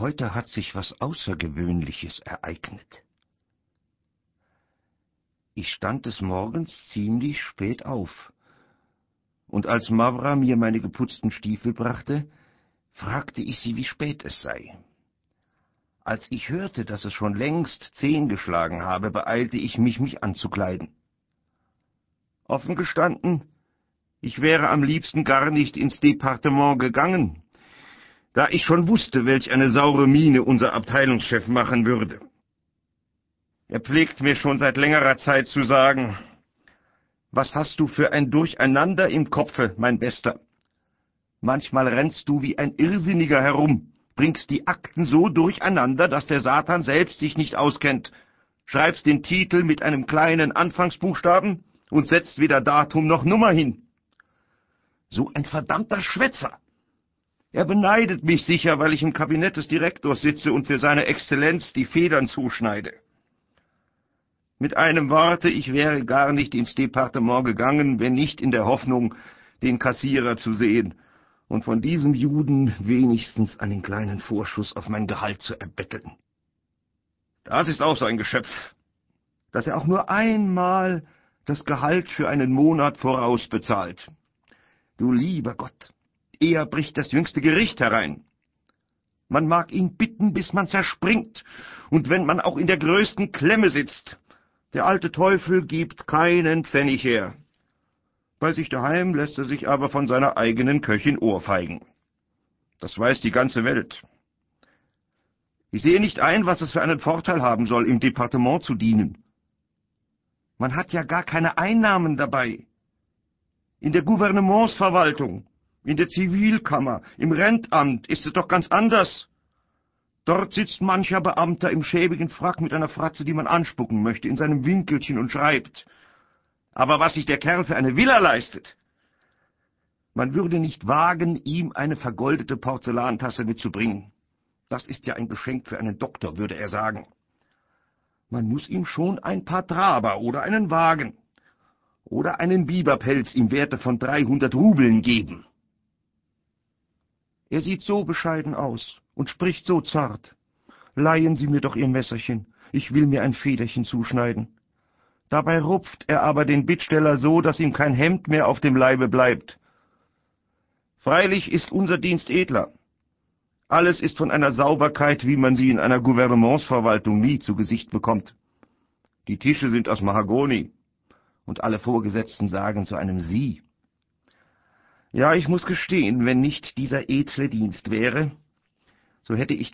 Heute hat sich was Außergewöhnliches ereignet. Ich stand des Morgens ziemlich spät auf, und als Mavra mir meine geputzten Stiefel brachte, fragte ich sie, wie spät es sei. Als ich hörte, dass es schon längst zehn geschlagen habe, beeilte ich mich, mich anzukleiden. Offen gestanden, ich wäre am liebsten gar nicht ins Departement gegangen, da ich schon wusste, welch eine saure Miene unser Abteilungschef machen würde. Er pflegt mir schon seit längerer Zeit zu sagen, was hast du für ein Durcheinander im Kopfe, mein Bester? Manchmal rennst du wie ein Irrsinniger herum, bringst die Akten so durcheinander, dass der Satan selbst sich nicht auskennt, schreibst den Titel mit einem kleinen Anfangsbuchstaben und setzt weder Datum noch Nummer hin. So ein verdammter Schwätzer! Er beneidet mich sicher, weil ich im Kabinett des Direktors sitze und für seine Exzellenz die Federn zuschneide. Mit einem Worte, ich wäre gar nicht ins Departement gegangen, wenn nicht in der Hoffnung, den Kassierer zu sehen und von diesem Juden wenigstens einen kleinen Vorschuss auf mein Gehalt zu erbetteln. Das ist auch so ein Geschöpf, dass er auch nur einmal das Gehalt für einen Monat vorausbezahlt. Du lieber Gott, er bricht das jüngste Gericht herein. Man mag ihn bitten, bis man zerspringt, und wenn man auch in der größten Klemme sitzt, der alte Teufel gibt keinen Pfennig her. Bei sich daheim lässt er sich aber von seiner eigenen Köchin ohrfeigen. Das weiß die ganze Welt. Ich sehe nicht ein, was es für einen Vorteil haben soll, im Departement zu dienen. Man hat ja gar keine Einnahmen dabei. In der Gouvernementsverwaltung, in der Zivilkammer, im Rentamt ist es doch ganz anders. Dort sitzt mancher Beamter im schäbigen Frack mit einer Fratze, die man anspucken möchte, in seinem Winkelchen und schreibt. Aber was sich der Kerl für eine Villa leistet! Man würde nicht wagen, ihm eine vergoldete Porzellantasse mitzubringen. Das ist ja ein Geschenk für einen Doktor, würde er sagen. Man muss ihm schon ein paar Traber oder einen Wagen oder einen Biberpelz im Werte von dreihundert Rubeln geben. Er sieht so bescheiden aus und spricht so zart. Leihen Sie mir doch Ihr Messerchen, ich will mir ein Federchen zuschneiden. Dabei rupft er aber den Bittsteller so, dass ihm kein Hemd mehr auf dem Leibe bleibt. Freilich ist unser Dienst edler. Alles ist von einer Sauberkeit, wie man sie in einer Gouvernementsverwaltung nie zu Gesicht bekommt. Die Tische sind aus Mahagoni, und alle Vorgesetzten sagen zu einem Sie. Ja, ich muss gestehen, wenn nicht dieser edle Dienst wäre, so hätte ich